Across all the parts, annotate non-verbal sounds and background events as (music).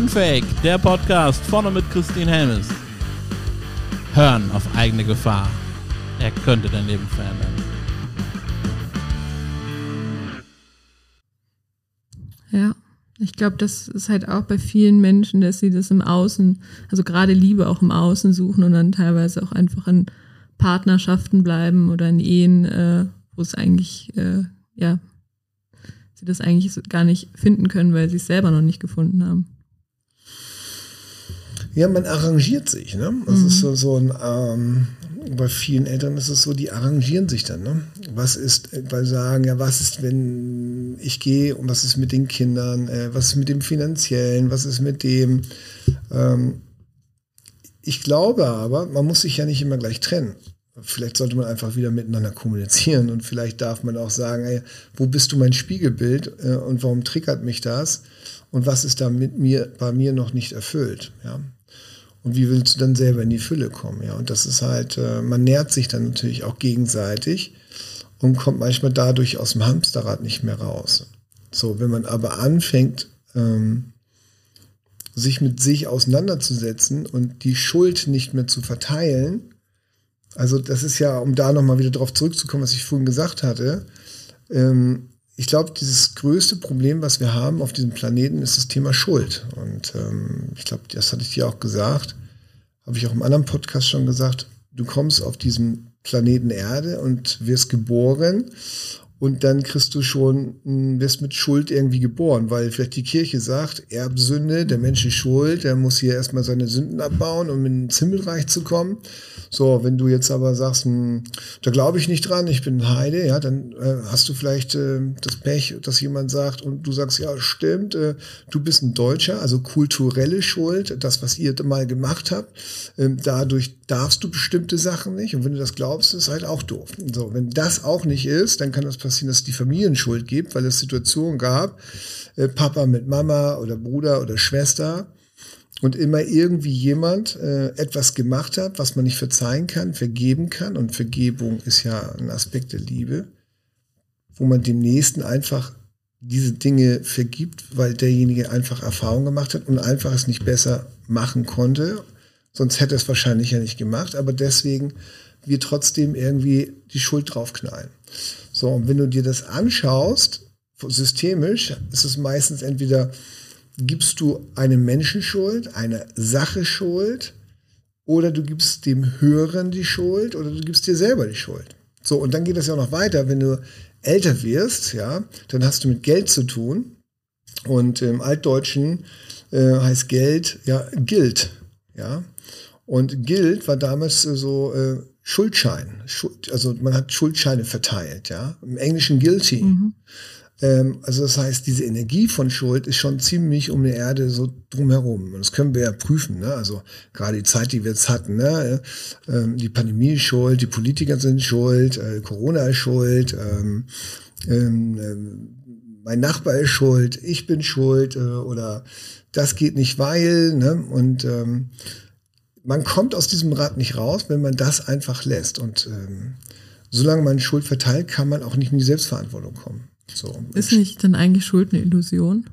Unfake, der Podcast vorne mit Christine Helmes. Hören auf eigene Gefahr. Er könnte dein Leben verändern. Ja, ich glaube, das ist halt auch bei vielen Menschen, dass sie das im Außen, also gerade Liebe auch im Außen suchen und dann teilweise auch einfach in Partnerschaften bleiben oder in Ehen, äh, wo es eigentlich, äh, ja, sie das eigentlich gar nicht finden können, weil sie es selber noch nicht gefunden haben. Ja, man arrangiert sich. Ne? Das mhm. ist so, so ein, ähm, bei vielen Eltern ist es so, die arrangieren sich dann. Ne? Was ist, weil sie sagen, ja, was ist, wenn ich gehe und was ist mit den Kindern, äh, was ist mit dem Finanziellen, was ist mit dem. Ähm, ich glaube aber, man muss sich ja nicht immer gleich trennen. Vielleicht sollte man einfach wieder miteinander kommunizieren und vielleicht darf man auch sagen, ey, wo bist du mein Spiegelbild äh, und warum triggert mich das und was ist da mit mir, bei mir noch nicht erfüllt, ja. Und wie willst du dann selber in die Fülle kommen, ja. Und das ist halt, äh, man nährt sich dann natürlich auch gegenseitig und kommt manchmal dadurch aus dem Hamsterrad nicht mehr raus. So, wenn man aber anfängt, ähm, sich mit sich auseinanderzusetzen und die Schuld nicht mehr zu verteilen, also das ist ja, um da nochmal wieder drauf zurückzukommen, was ich vorhin gesagt hatte. Ähm, ich glaube, dieses größte Problem, was wir haben auf diesem Planeten, ist das Thema Schuld. Und ähm, ich glaube, das hatte ich dir auch gesagt, habe ich auch im anderen Podcast schon gesagt. Du kommst auf diesem Planeten Erde und wirst geboren und dann kriegst du schon, hm, wirst mit Schuld irgendwie geboren, weil vielleicht die Kirche sagt, Erbsünde, der Mensch ist schuld, der muss hier erstmal seine Sünden abbauen, um ins Himmelreich zu kommen. So, wenn du jetzt aber sagst, hm, da glaube ich nicht dran, ich bin Heide, ja, dann äh, hast du vielleicht äh, das Pech, dass jemand sagt und du sagst, ja, stimmt, äh, du bist ein Deutscher, also kulturelle Schuld, das, was ihr mal gemacht habt, äh, dadurch darfst du bestimmte Sachen nicht und wenn du das glaubst, ist halt auch doof. So, wenn das auch nicht ist, dann kann das passieren, dass es die Familienschuld gibt, weil es Situationen gab, äh, Papa mit Mama oder Bruder oder Schwester und immer irgendwie jemand äh, etwas gemacht hat, was man nicht verzeihen kann, vergeben kann und Vergebung ist ja ein Aspekt der Liebe, wo man dem Nächsten einfach diese Dinge vergibt, weil derjenige einfach Erfahrung gemacht hat und einfach es nicht besser machen konnte. Sonst hätte es wahrscheinlich ja nicht gemacht, aber deswegen wir trotzdem irgendwie die Schuld draufknallen. So, und wenn du dir das anschaust, systemisch, ist es meistens entweder gibst du eine Menschenschuld, eine Sache Schuld, oder du gibst dem Höheren die Schuld, oder du gibst dir selber die Schuld. So, und dann geht das ja auch noch weiter, wenn du älter wirst, ja, dann hast du mit Geld zu tun. Und im Altdeutschen äh, heißt Geld ja gilt, ja. Und gilt war damals so äh, Schuldschein. Schuld, also man hat Schuldscheine verteilt, ja. Im Englischen guilty. Mhm. Ähm, also das heißt, diese Energie von Schuld ist schon ziemlich um die Erde so drumherum. Und das können wir ja prüfen. Ne? Also gerade die Zeit, die wir jetzt hatten. Ne? Ähm, die Pandemie ist schuld, die Politiker sind schuld, äh, Corona ist schuld, ähm, ähm, ähm mein Nachbar ist schuld, ich bin schuld äh, oder das geht nicht, weil. Ne? Und ähm, man kommt aus diesem Rad nicht raus, wenn man das einfach lässt. Und ähm, solange man Schuld verteilt, kann man auch nicht in die Selbstverantwortung kommen. So. Ist nicht dann eigentlich Schuld eine Illusion?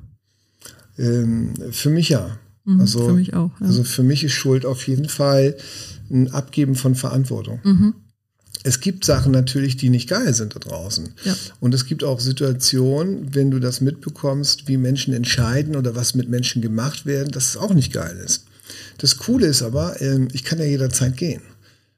Ähm, für mich ja. Mhm, also, für mich auch. Ja. Also für mich ist Schuld auf jeden Fall ein Abgeben von Verantwortung. Mhm. Es gibt Sachen natürlich, die nicht geil sind da draußen. Ja. Und es gibt auch Situationen, wenn du das mitbekommst, wie Menschen entscheiden oder was mit Menschen gemacht werden, dass es auch nicht geil ist. Das Coole ist aber, ähm, ich kann ja jederzeit gehen.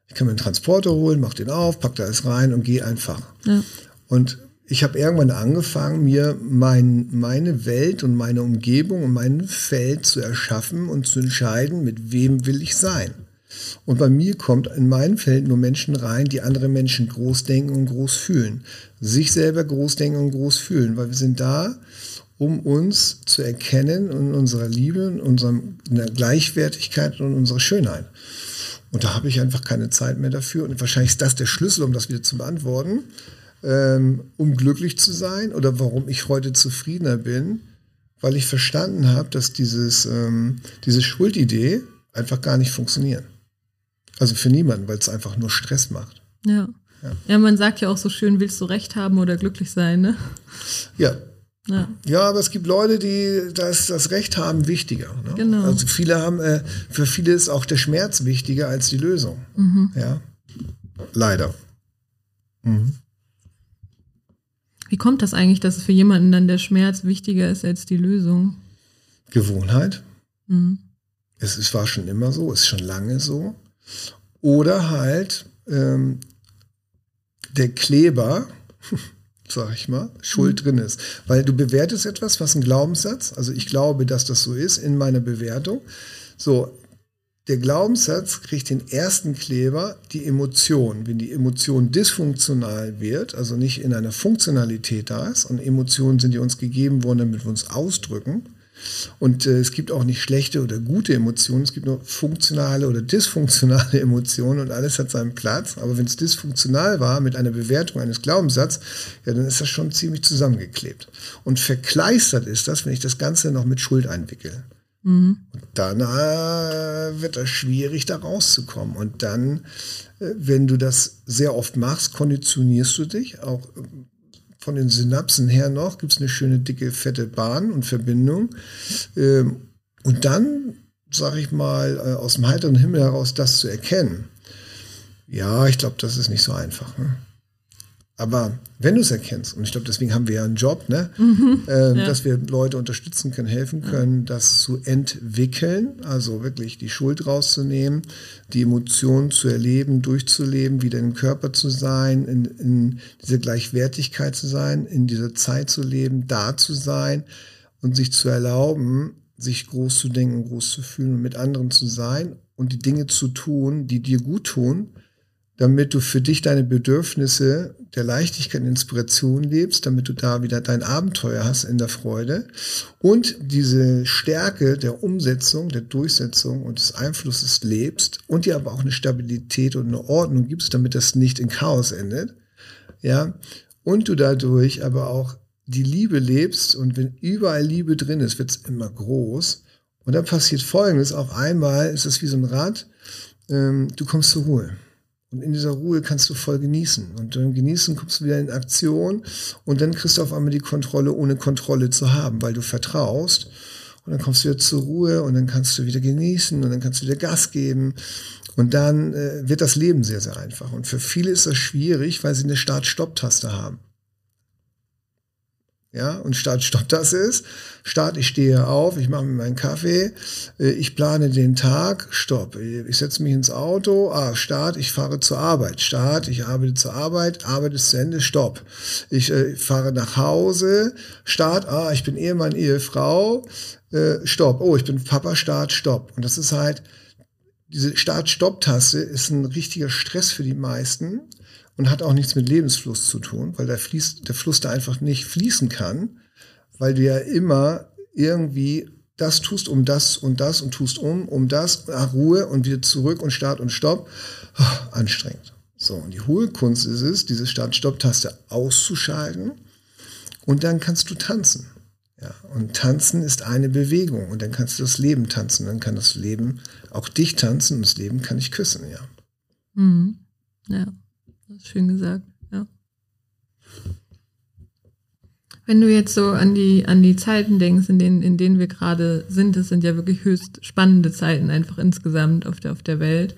Ich kann mir einen Transporter holen, mach den auf, pack da alles rein und gehe einfach. Ja. Und ich habe irgendwann angefangen, mir mein, meine Welt und meine Umgebung und mein Feld zu erschaffen und zu entscheiden, mit wem will ich sein. Und bei mir kommt in mein Feld nur Menschen rein, die andere Menschen groß denken und groß fühlen. Sich selber groß denken und groß fühlen, weil wir sind da, um uns zu erkennen in unserer Liebe, in unserer Gleichwertigkeit und unserer Schönheit. Und da habe ich einfach keine Zeit mehr dafür. Und wahrscheinlich ist das der Schlüssel, um das wieder zu beantworten, ähm, um glücklich zu sein oder warum ich heute zufriedener bin, weil ich verstanden habe, dass dieses, ähm, diese Schuldidee einfach gar nicht funktioniert. Also für niemanden, weil es einfach nur Stress macht. Ja. ja. Ja, man sagt ja auch so schön, willst du recht haben oder glücklich sein, ne? Ja, Ja. Ja, aber es gibt Leute, die das, das Recht haben, wichtiger. Ne? Genau. Also viele haben, äh, für viele ist auch der Schmerz wichtiger als die Lösung. Mhm. Ja. Leider. Mhm. Wie kommt das eigentlich, dass für jemanden dann der Schmerz wichtiger ist als die Lösung? Gewohnheit. Mhm. Es, es war schon immer so, ist schon lange so. Oder halt ähm, der Kleber, (laughs) sag ich mal, schuld drin ist. Weil du bewertest etwas, was ein Glaubenssatz, also ich glaube, dass das so ist in meiner Bewertung. So, der Glaubenssatz kriegt den ersten Kleber, die Emotion. Wenn die Emotion dysfunktional wird, also nicht in einer Funktionalität da ist, und Emotionen sind ja uns gegeben worden, damit wir uns ausdrücken, und äh, es gibt auch nicht schlechte oder gute Emotionen, es gibt nur funktionale oder dysfunktionale (laughs) Emotionen und alles hat seinen Platz. Aber wenn es dysfunktional war mit einer Bewertung eines Glaubenssatzes, ja, dann ist das schon ziemlich zusammengeklebt. Und verkleistert ist das, wenn ich das Ganze noch mit Schuld einwickle. Mhm. Und dann äh, wird das schwierig, da rauszukommen. Und dann, äh, wenn du das sehr oft machst, konditionierst du dich auch äh, von den Synapsen her noch, gibt es eine schöne, dicke, fette Bahn und Verbindung. Ähm, und dann, sage ich mal, äh, aus dem heiteren Himmel heraus das zu erkennen, ja, ich glaube, das ist nicht so einfach. Ne? Aber wenn du es erkennst, und ich glaube, deswegen haben wir ja einen Job, ne? ähm, ja. dass wir Leute unterstützen können, helfen können, das zu entwickeln, also wirklich die Schuld rauszunehmen, die Emotionen zu erleben, durchzuleben, wieder im Körper zu sein, in, in dieser Gleichwertigkeit zu sein, in dieser Zeit zu leben, da zu sein und sich zu erlauben, sich groß zu denken, groß zu fühlen und mit anderen zu sein und die Dinge zu tun, die dir gut tun, damit du für dich deine Bedürfnisse der Leichtigkeit und Inspiration lebst, damit du da wieder dein Abenteuer hast in der Freude und diese Stärke der Umsetzung, der Durchsetzung und des Einflusses lebst und dir aber auch eine Stabilität und eine Ordnung gibst, damit das nicht in Chaos endet. Ja, und du dadurch aber auch die Liebe lebst und wenn überall Liebe drin ist, wird es immer groß. Und dann passiert Folgendes, auf einmal ist es wie so ein Rad, ähm, du kommst zur Ruhe. Und in dieser Ruhe kannst du voll genießen. Und dann genießen kommst du wieder in Aktion und dann kriegst du auf einmal die Kontrolle, ohne Kontrolle zu haben, weil du vertraust. Und dann kommst du wieder zur Ruhe und dann kannst du wieder genießen und dann kannst du wieder Gas geben. Und dann äh, wird das Leben sehr, sehr einfach. Und für viele ist das schwierig, weil sie eine Start-Stopp-Taste haben. Ja, und Start, Stopp das ist. Start, ich stehe auf, ich mache mir meinen Kaffee, äh, ich plane den Tag, Stopp. Ich setze mich ins Auto, ah, Start, ich fahre zur Arbeit. Start, ich arbeite zur Arbeit, Arbeit ist zu Ende, Stopp. Ich äh, fahre nach Hause, Start, ah, ich bin Ehemann, Ehefrau, äh, Stopp. Oh, ich bin Papa, Start, Stopp. Und das ist halt, diese Start-Stopp-Taste ist ein richtiger Stress für die meisten und hat auch nichts mit Lebensfluss zu tun, weil der, fließt, der Fluss da einfach nicht fließen kann, weil du ja immer irgendwie das tust um das und das und tust um, um das, nach Ruhe und wieder zurück und Start und Stopp. Ah, anstrengend. So, und die hohe Kunst ist es, diese Start-Stopp-Taste auszuschalten und dann kannst du tanzen. Ja, und tanzen ist eine Bewegung und dann kannst du das Leben tanzen. Dann kann das Leben auch dich tanzen und das Leben kann dich küssen, ja. Mhm. Ja, schön gesagt, ja. Wenn du jetzt so an die, an die Zeiten denkst, in denen, in denen wir gerade sind, das sind ja wirklich höchst spannende Zeiten einfach insgesamt auf der, auf der Welt.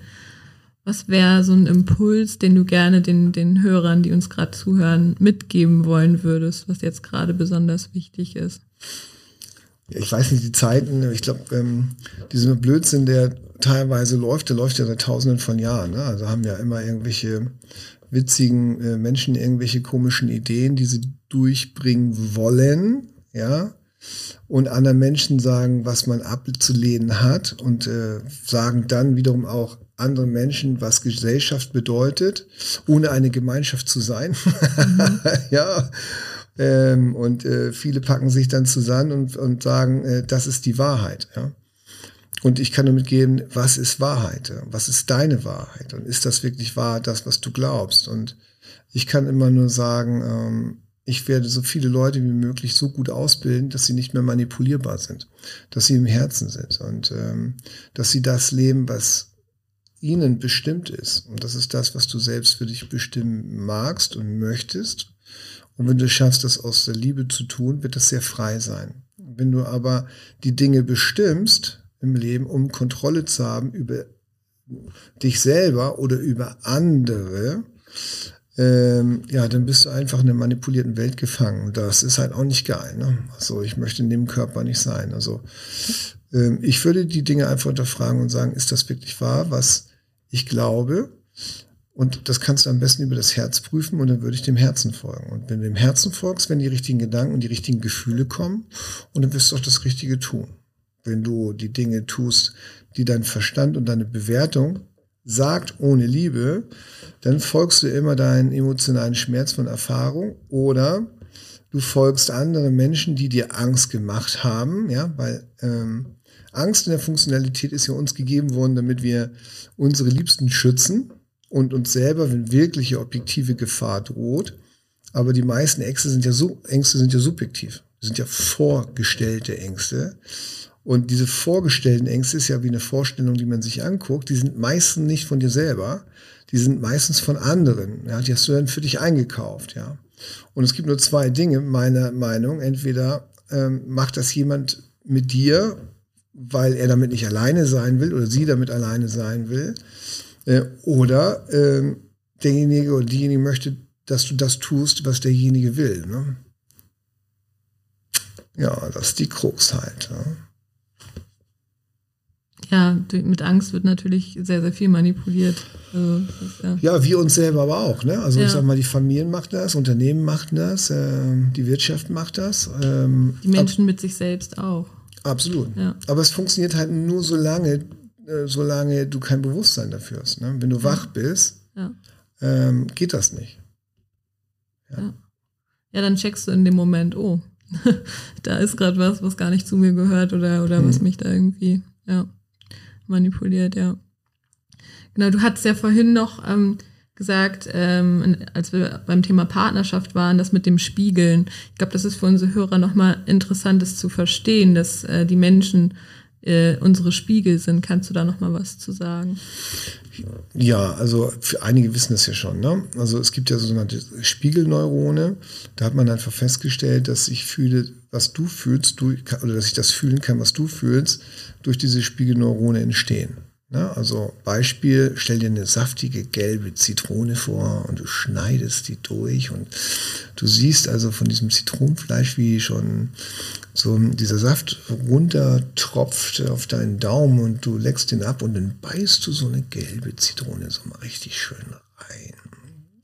Was wäre so ein Impuls, den du gerne den, den Hörern, die uns gerade zuhören, mitgeben wollen würdest, was jetzt gerade besonders wichtig ist? Ich weiß nicht, die Zeiten, ich glaube, ähm, dieser Blödsinn, der teilweise läuft, der läuft ja seit tausenden von Jahren. Ne? Also haben ja immer irgendwelche witzigen äh, Menschen irgendwelche komischen Ideen, die sie durchbringen wollen, ja, und anderen Menschen sagen, was man abzulehnen hat und äh, sagen dann wiederum auch anderen Menschen, was Gesellschaft bedeutet, ohne eine Gemeinschaft zu sein. Mhm. (laughs) ja. Ähm, und äh, viele packen sich dann zusammen und, und sagen, äh, das ist die Wahrheit. Ja? Und ich kann nur mitgeben, was ist Wahrheit? Was ist deine Wahrheit? Und ist das wirklich wahr, das, was du glaubst? Und ich kann immer nur sagen, ähm, ich werde so viele Leute wie möglich so gut ausbilden, dass sie nicht mehr manipulierbar sind, dass sie im Herzen sind und ähm, dass sie das leben, was ihnen bestimmt ist. Und das ist das, was du selbst für dich bestimmen magst und möchtest Und wenn du schaffst, das aus der Liebe zu tun, wird das sehr frei sein. Wenn du aber die Dinge bestimmst im Leben, um Kontrolle zu haben über dich selber oder über andere, ähm, ja, dann bist du einfach in einer manipulierten Welt gefangen. Das ist halt auch nicht geil. Ne? Also ich möchte in dem Körper nicht sein. Also ähm, ich würde die Dinge einfach unterfragen und sagen, ist das wirklich wahr, was ich glaube? Und das kannst du am besten über das Herz prüfen und dann würde ich dem Herzen folgen. Und wenn du dem Herzen folgst, wenn die richtigen Gedanken und die richtigen Gefühle kommen, und dann wirst du auch das Richtige tun. Wenn du die Dinge tust, die dein Verstand und deine Bewertung sagt ohne Liebe, dann folgst du immer deinen emotionalen Schmerz von Erfahrung oder du folgst anderen Menschen, die dir Angst gemacht haben, ja, weil ähm, Angst in der Funktionalität ist ja uns gegeben worden, damit wir unsere Liebsten schützen und uns selber, wenn wirkliche objektive Gefahr droht. Aber die meisten Ängste sind ja so, Ängste sind ja subjektiv. Sind ja vorgestellte Ängste. Und diese vorgestellten Ängste ist ja wie eine Vorstellung, die man sich anguckt. Die sind meistens nicht von dir selber. Die sind meistens von anderen. Ja, die hast du dann für dich eingekauft. Ja. Und es gibt nur zwei Dinge, meiner Meinung. Entweder ähm, macht das jemand mit dir, weil er damit nicht alleine sein will oder sie damit alleine sein will. Äh, oder äh, derjenige oder diejenige möchte, dass du das tust, was derjenige will. Ne? Ja, das ist die Krux halt. Ne? Ja, mit Angst wird natürlich sehr, sehr viel manipuliert. Also, ja. ja, wir uns selber aber auch. Ne? Also ja. ich sag mal, die Familien machen das, Unternehmen machen das, äh, die Wirtschaft macht das. Ähm, die Menschen mit sich selbst auch. Absolut. Ja. Aber es funktioniert halt nur so lange, äh, solange du kein Bewusstsein dafür hast. Ne? Wenn du wach bist, ähm, geht das nicht. Ja. ja, dann checkst du in dem Moment, oh, (laughs) da ist gerade was, was gar nicht zu mir gehört oder, oder hm. was mich da irgendwie, ja manipuliert, ja. Genau, du hattest ja vorhin noch ähm, gesagt, ähm, als wir beim Thema Partnerschaft waren, das mit dem Spiegeln. Ich glaube, das ist für unsere Hörer nochmal interessant, das zu verstehen, dass äh, die Menschen äh, unsere Spiegel sind. Kannst du da nochmal was zu sagen? Ja, also für einige wissen das ja schon. Ne? Also es gibt ja sogenannte Spiegelneurone. Da hat man einfach festgestellt, dass ich fühle, was du fühlst, du, oder dass ich das fühlen kann, was du fühlst, durch diese Spiegelneurone entstehen. Ne? Also Beispiel, stell dir eine saftige gelbe Zitrone vor und du schneidest die durch und du siehst also von diesem Zitronenfleisch, wie schon so dieser Saft runtertropft auf deinen Daumen und du leckst den ab und dann beißt du so eine gelbe Zitrone so mal richtig schön rein.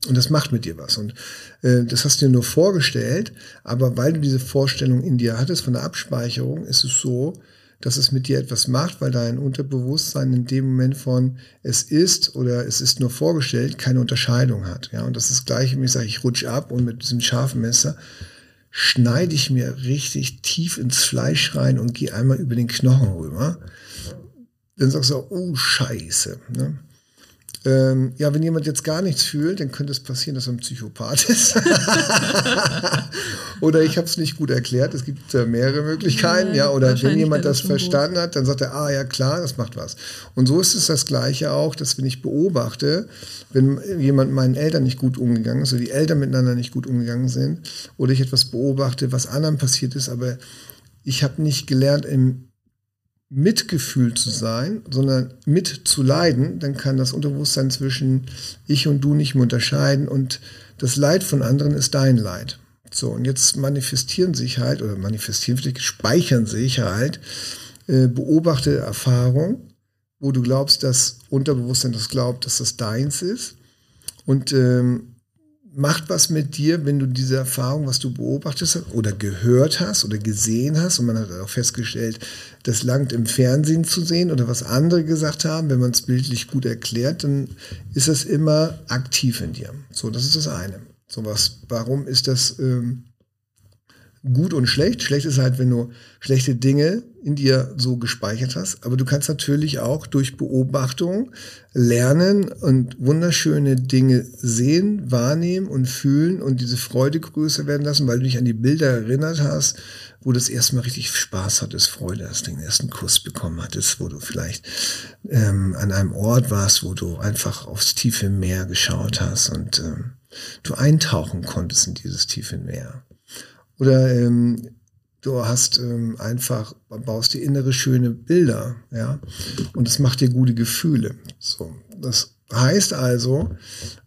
Und das macht mit dir was. Und äh, das hast du dir nur vorgestellt, aber weil du diese Vorstellung in dir hattest von der Abspeicherung, ist es so, dass es mit dir etwas macht, weil dein Unterbewusstsein in dem Moment von es ist oder es ist nur vorgestellt keine Unterscheidung hat. Ja, und das ist das gleiche, wenn ich sage, ich rutsche ab und mit diesem scharfen Messer schneide ich mir richtig tief ins Fleisch rein und gehe einmal über den Knochen rüber. Dann sagst du, oh Scheiße. Ne? Ähm, ja, wenn jemand jetzt gar nichts fühlt, dann könnte es passieren, dass er ein Psychopath ist. (laughs) oder ich habe es nicht gut erklärt. Es gibt äh, mehrere Möglichkeiten. Ja, ja oder wenn jemand das verstanden gut. hat, dann sagt er, ah ja klar, das macht was. Und so ist es das Gleiche auch, dass wenn ich beobachte, wenn jemand meinen Eltern nicht gut umgegangen ist, oder die Eltern miteinander nicht gut umgegangen sind, oder ich etwas beobachte, was anderen passiert ist, aber ich habe nicht gelernt, im Mitgefühl zu sein, sondern mit zu leiden, dann kann das Unterbewusstsein zwischen ich und du nicht mehr unterscheiden und das Leid von anderen ist dein Leid. So, und jetzt manifestieren sich halt, oder manifestieren, vielleicht speichern sich halt äh, beobachtete Erfahrungen, wo du glaubst, dass Unterbewusstsein das glaubt, dass das deins ist. Und ähm, macht was mit dir, wenn du diese Erfahrung, was du beobachtet hast oder gehört hast oder gesehen hast. Und man hat auch festgestellt, das langt im Fernsehen zu sehen oder was andere gesagt haben. Wenn man es bildlich gut erklärt, dann ist das immer aktiv in dir. So, das ist das eine. So was, warum ist das ähm, gut und schlecht? Schlecht ist halt, wenn du schlechte Dinge in dir so gespeichert hast. Aber du kannst natürlich auch durch Beobachtung lernen und wunderschöne Dinge sehen, wahrnehmen und fühlen und diese Freude größer werden lassen, weil du dich an die Bilder erinnert hast, wo das erstmal richtig Spaß hattest, Freude hast, den ersten Kuss bekommen hattest, wo du vielleicht ähm, an einem Ort warst, wo du einfach aufs tiefe Meer geschaut hast und ähm, du eintauchen konntest in dieses tiefe Meer. Oder ähm, du hast ähm, einfach, baust dir innere schöne Bilder, ja, und es macht dir gute Gefühle. So, das heißt also,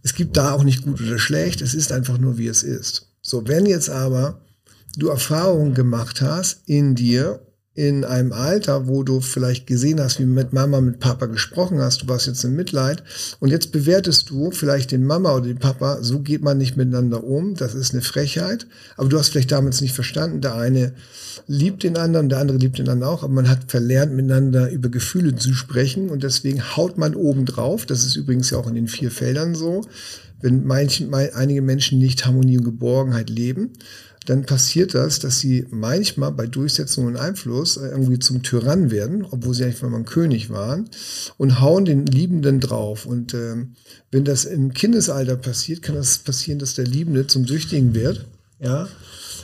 es gibt da auch nicht gut oder schlecht, es ist einfach nur, wie es ist. So, wenn jetzt aber du Erfahrungen gemacht hast in dir in einem Alter, wo du vielleicht gesehen hast, wie mit Mama, mit Papa gesprochen hast, du warst jetzt in Mitleid und jetzt bewertest du vielleicht den Mama oder den Papa, so geht man nicht miteinander um, das ist eine Frechheit, aber du hast vielleicht damals nicht verstanden, der eine liebt den anderen, der andere liebt den anderen auch, aber man hat verlernt, miteinander über Gefühle zu sprechen und deswegen haut man oben drauf, das ist übrigens ja auch in den vier Feldern so, wenn manche, einige Menschen nicht Harmonie und Geborgenheit leben, dann passiert das, dass sie manchmal bei Durchsetzung und Einfluss äh, irgendwie zum Tyrann werden, obwohl sie eigentlich mal ein König waren, und hauen den Liebenden drauf. Und ähm, wenn das im Kindesalter passiert, kann das passieren, dass der Liebende zum Süchtigen wird, ja,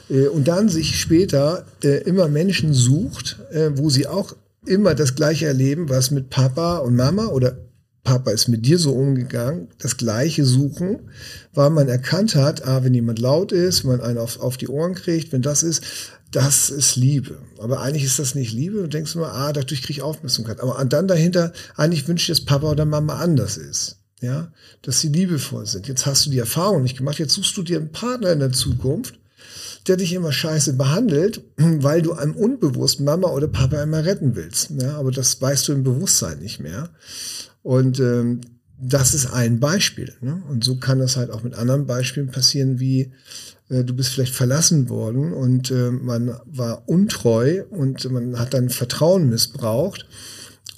äh, und dann sich später äh, immer Menschen sucht, äh, wo sie auch immer das Gleiche erleben, was mit Papa und Mama oder Papa ist mit dir so umgegangen, das Gleiche suchen, weil man erkannt hat, ah, wenn jemand laut ist, wenn man einen auf, auf die Ohren kriegt, wenn das ist, das ist Liebe. Aber eigentlich ist das nicht Liebe. Du denkst nur, ah, dadurch kriege ich Aufmerksamkeit. Aber dann dahinter, eigentlich wünsche ich, dass Papa oder Mama anders ist. Ja, dass sie liebevoll sind. Jetzt hast du die Erfahrung nicht gemacht. Jetzt suchst du dir einen Partner in der Zukunft, der dich immer scheiße behandelt, (clears throat) weil du einem unbewusst Mama oder Papa immer retten willst. Ja, aber das weißt du im Bewusstsein nicht mehr. Und ähm, das ist ein Beispiel. Ne? Und so kann das halt auch mit anderen Beispielen passieren, wie äh, du bist vielleicht verlassen worden und äh, man war untreu und man hat dann Vertrauen missbraucht.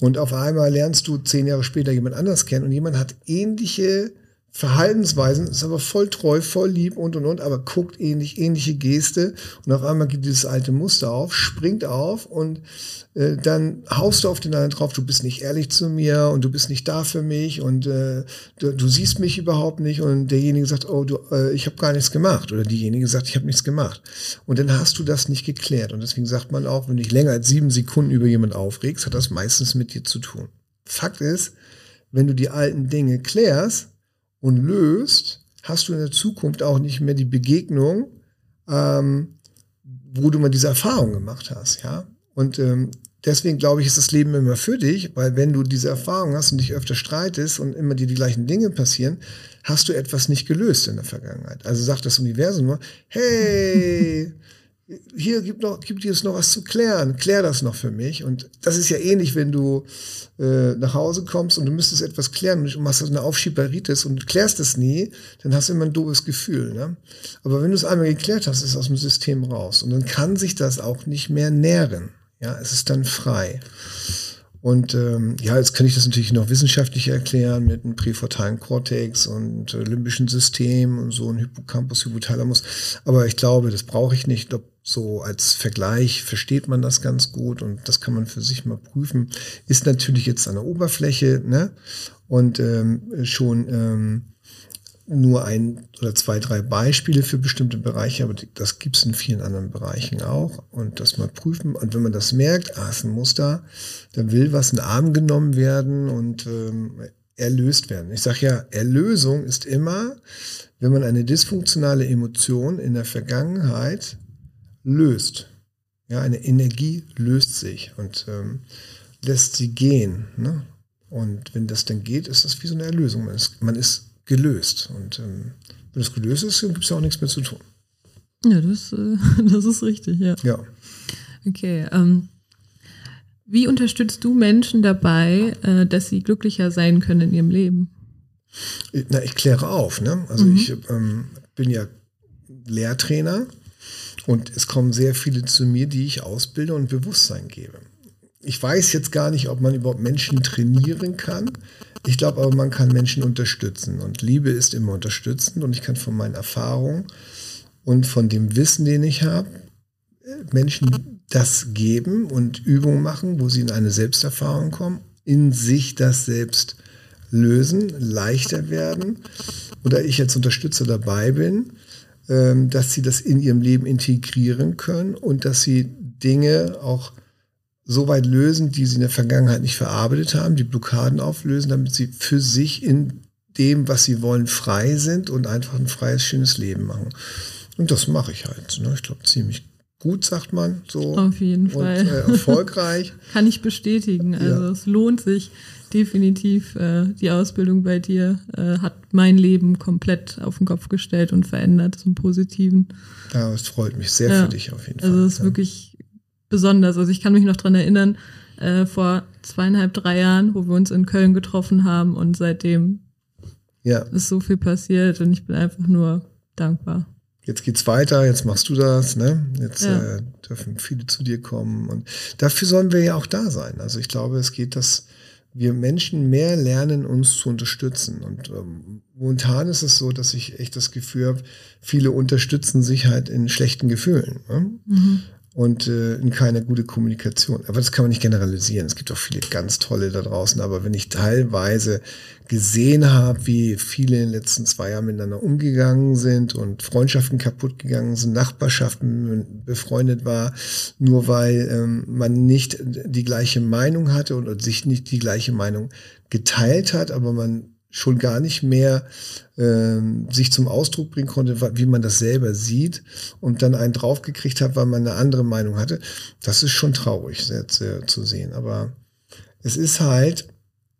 Und auf einmal lernst du zehn Jahre später jemand anders kennen und jemand hat ähnliche Verhaltensweisen, ist aber voll treu, voll lieb und und und, aber guckt ähnlich, ähnliche Geste und auf einmal geht dieses alte Muster auf, springt auf und äh, dann haust du auf den anderen drauf, du bist nicht ehrlich zu mir und du bist nicht da für mich und äh, du, du, siehst mich überhaupt nicht und derjenige sagt, oh, du, äh, ich habe gar nichts gemacht oder diejenige sagt, ich habe nichts gemacht und dann hast du das nicht geklärt und deswegen sagt man auch, wenn du dich länger als sieben Sekunden über jemand aufregst, hat das meistens mit dir zu tun. Fakt ist, wenn du die alten Dinge klärst, und löst, hast du in der Zukunft auch nicht mehr die Begegnung, ähm, wo du mal diese Erfahrung gemacht hast, ja. Und ähm, deswegen glaube ich, ist das Leben immer für dich, weil wenn du diese Erfahrung hast und dich öfter streitest und immer dir die gleichen Dinge passieren, hast du etwas nicht gelöst in der Vergangenheit. Also sagt das Universum nur, hey, (laughs) hier gibt, noch, gibt es noch was zu klären, klär das noch für mich. Und das ist ja ähnlich, wenn du äh, nach Hause kommst und du müsstest etwas klären und machst eine Aufschieberitis und klärst es nie, dann hast du immer ein doofes Gefühl. Ne? Aber wenn du es einmal geklärt hast, ist es aus dem System raus. Und dann kann sich das auch nicht mehr nähren. Ja, es ist dann frei. Und ähm, ja, jetzt kann ich das natürlich noch wissenschaftlich erklären mit einem präfrontalen Kortex und äh, limbischen System und so ein Hippocampus, Hypothalamus. Aber ich glaube, das brauche ich nicht. Ich glaube, so als Vergleich versteht man das ganz gut und das kann man für sich mal prüfen. Ist natürlich jetzt an der Oberfläche ne? und ähm, schon ähm, nur ein oder zwei, drei Beispiele für bestimmte Bereiche, aber das gibt es in vielen anderen Bereichen auch. Und das mal prüfen. Und wenn man das merkt, ah, ist ein Muster, dann will was in Arm genommen werden und ähm, erlöst werden. Ich sage ja, Erlösung ist immer, wenn man eine dysfunktionale Emotion in der Vergangenheit löst. Ja, eine Energie löst sich und ähm, lässt sie gehen. Ne? Und wenn das dann geht, ist das wie so eine Erlösung. Man ist, man ist gelöst. Und ähm, wenn es gelöst ist, gibt es ja auch nichts mehr zu tun. Ja, das, äh, (laughs) das ist richtig, ja. Ja. Okay. Ähm, wie unterstützt du Menschen dabei, äh, dass sie glücklicher sein können in ihrem Leben? Na, ich kläre auf. Ne? Also mhm. ich ähm, bin ja Lehrtrainer und es kommen sehr viele zu mir, die ich ausbilde und Bewusstsein gebe. Ich weiß jetzt gar nicht, ob man überhaupt Menschen trainieren kann. Ich glaube aber, man kann Menschen unterstützen und Liebe ist immer unterstützend und ich kann von meinen Erfahrungen und von dem Wissen, den ich habe, Menschen das geben und Übungen machen, wo sie in eine Selbsterfahrung kommen, in sich das selbst lösen, leichter werden oder ich als Unterstützer dabei bin, dass sie das in ihrem Leben integrieren können und dass sie Dinge auch so weit lösen, die sie in der Vergangenheit nicht verarbeitet haben, die Blockaden auflösen, damit sie für sich in dem, was sie wollen, frei sind und einfach ein freies, schönes Leben machen. Und das mache ich halt. Ne? Ich glaube, ziemlich gut, sagt man so. Auf jeden Fall. Und, äh, erfolgreich. (laughs) Kann ich bestätigen. Also ja. es lohnt sich definitiv. Äh, die Ausbildung bei dir äh, hat mein Leben komplett auf den Kopf gestellt und verändert zum Positiven. Ja, es freut mich sehr ja. für dich auf jeden also Fall. Also es ist ja. wirklich besonders. Also ich kann mich noch dran erinnern, äh, vor zweieinhalb, drei Jahren, wo wir uns in Köln getroffen haben und seitdem ja. ist so viel passiert und ich bin einfach nur dankbar. Jetzt geht's weiter, jetzt machst du das, ne? Jetzt ja. äh, dürfen viele zu dir kommen und dafür sollen wir ja auch da sein. Also ich glaube, es geht, dass wir Menschen mehr lernen, uns zu unterstützen. Und ähm, momentan ist es so, dass ich echt das Gefühl habe, viele unterstützen sich halt in schlechten Gefühlen. Ne? Mhm und äh, in keine gute Kommunikation. Aber das kann man nicht generalisieren. Es gibt auch viele ganz tolle da draußen. Aber wenn ich teilweise gesehen habe, wie viele in den letzten zwei Jahren miteinander umgegangen sind und Freundschaften kaputt gegangen sind, Nachbarschaften befreundet war, nur weil ähm, man nicht die gleiche Meinung hatte und sich nicht die gleiche Meinung geteilt hat, aber man schon gar nicht mehr ähm, sich zum Ausdruck bringen konnte, wie man das selber sieht und dann einen draufgekriegt hat, weil man eine andere Meinung hatte. Das ist schon traurig sehr, sehr zu sehen. Aber es ist halt,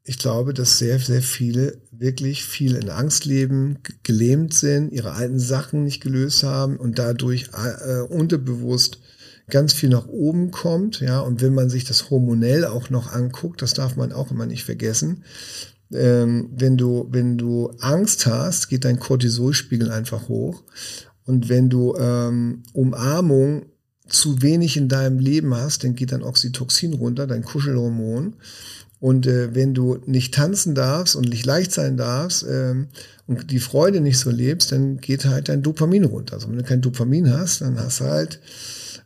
ich glaube, dass sehr, sehr viele wirklich viel in Angst leben, gelähmt sind, ihre alten Sachen nicht gelöst haben und dadurch äh, unterbewusst ganz viel nach oben kommt, ja, und wenn man sich das hormonell auch noch anguckt, das darf man auch immer nicht vergessen, ähm, wenn du, wenn du Angst hast, geht dein Cortisolspiegel einfach hoch. Und wenn du ähm, Umarmung zu wenig in deinem Leben hast, dann geht dein Oxytocin runter, dein Kuschelhormon. Und äh, wenn du nicht tanzen darfst und nicht leicht sein darfst ähm, und die Freude nicht so lebst, dann geht halt dein Dopamin runter. Also wenn du kein Dopamin hast, dann hast du halt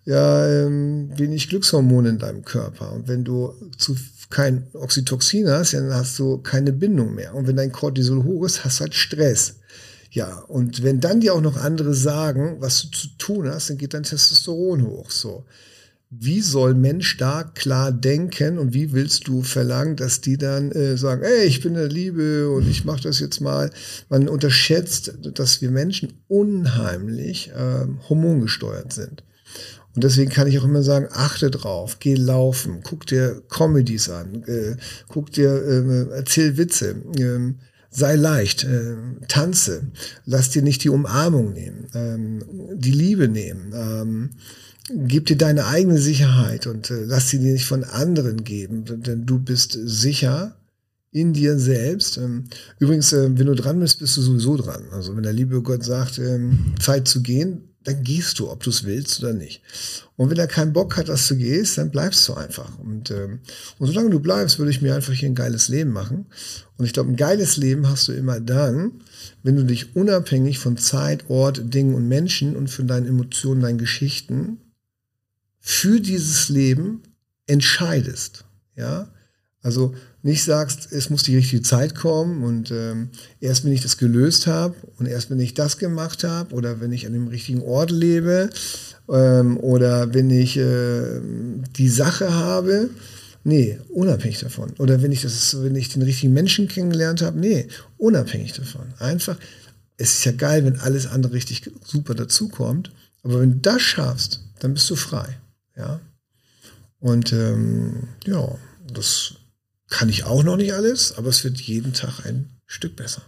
ja ähm, wenig Glückshormone in deinem Körper. Und wenn du zu kein Oxytocin hast, dann hast du keine Bindung mehr. Und wenn dein Cortisol hoch ist, hast du halt Stress. Ja, und wenn dann dir auch noch andere sagen, was du zu tun hast, dann geht dein Testosteron hoch. So. Wie soll Mensch da klar denken und wie willst du verlangen, dass die dann äh, sagen, ey, ich bin der Liebe und ich mache das jetzt mal. Man unterschätzt, dass wir Menschen unheimlich äh, hormongesteuert sind. Und deswegen kann ich auch immer sagen, achte drauf, geh laufen, guck dir Comedies an, äh, guck dir, äh, erzähl Witze, äh, sei leicht, äh, tanze, lass dir nicht die Umarmung nehmen, ähm, die Liebe nehmen, ähm, gib dir deine eigene Sicherheit und äh, lass sie dir nicht von anderen geben, denn du bist sicher in dir selbst. Ähm, übrigens, äh, wenn du dran bist, bist du sowieso dran. Also wenn der liebe Gott sagt, ähm, Zeit zu gehen, dann gehst du, ob du es willst oder nicht. Und wenn er keinen Bock hat, dass du gehst, dann bleibst du einfach. Und, ähm, und solange du bleibst, würde ich mir einfach hier ein geiles Leben machen. Und ich glaube, ein geiles Leben hast du immer dann, wenn du dich unabhängig von Zeit, Ort, Dingen und Menschen und von deinen Emotionen, deinen Geschichten für dieses Leben entscheidest. Ja, also nicht sagst, es muss die richtige Zeit kommen und ähm, erst wenn ich das gelöst habe und erst wenn ich das gemacht habe oder wenn ich an dem richtigen Ort lebe ähm, oder wenn ich äh, die Sache habe, nee, unabhängig davon. Oder wenn ich das, wenn ich den richtigen Menschen kennengelernt habe, nee, unabhängig davon. Einfach, es ist ja geil, wenn alles andere richtig super dazukommt, aber wenn du das schaffst, dann bist du frei, ja. Und ähm, ja, das kann ich auch noch nicht alles, aber es wird jeden Tag ein Stück besser.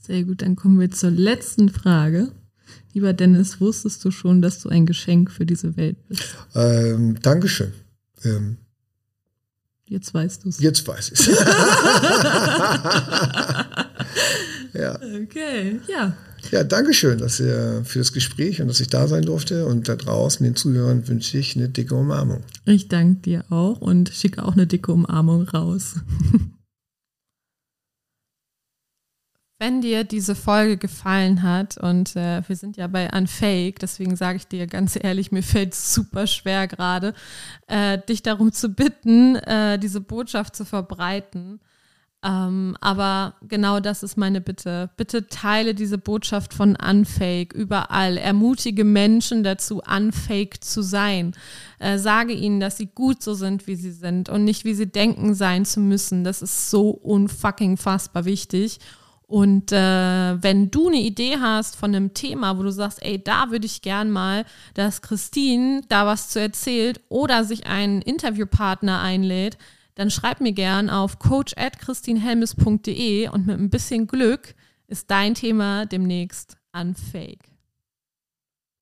Sehr gut, dann kommen wir zur letzten Frage. Lieber Dennis, wusstest du schon, dass du ein Geschenk für diese Welt bist? Ähm, Dankeschön. Ähm, jetzt weißt du es. Jetzt weiß ich es. (laughs) (laughs) ja. Okay, ja. Ja, danke schön dass ihr, für das Gespräch und dass ich da sein durfte. Und da draußen den Zuhörern wünsche ich eine dicke Umarmung. Ich danke dir auch und schicke auch eine dicke Umarmung raus. (laughs) Wenn dir diese Folge gefallen hat, und äh, wir sind ja bei Unfake, deswegen sage ich dir ganz ehrlich, mir fällt es super schwer gerade, äh, dich darum zu bitten, äh, diese Botschaft zu verbreiten. Ähm, aber genau das ist meine Bitte. Bitte teile diese Botschaft von Unfake überall. Ermutige Menschen dazu, Unfake zu sein. Äh, sage ihnen, dass sie gut so sind, wie sie sind und nicht, wie sie denken sein zu müssen. Das ist so unfucking fassbar wichtig. Und äh, wenn du eine Idee hast von einem Thema, wo du sagst, ey, da würde ich gern mal, dass Christine da was zu erzählt oder sich einen Interviewpartner einlädt, dann schreib mir gern auf coach at christinehelmes.de und mit ein bisschen Glück ist dein Thema demnächst unfake.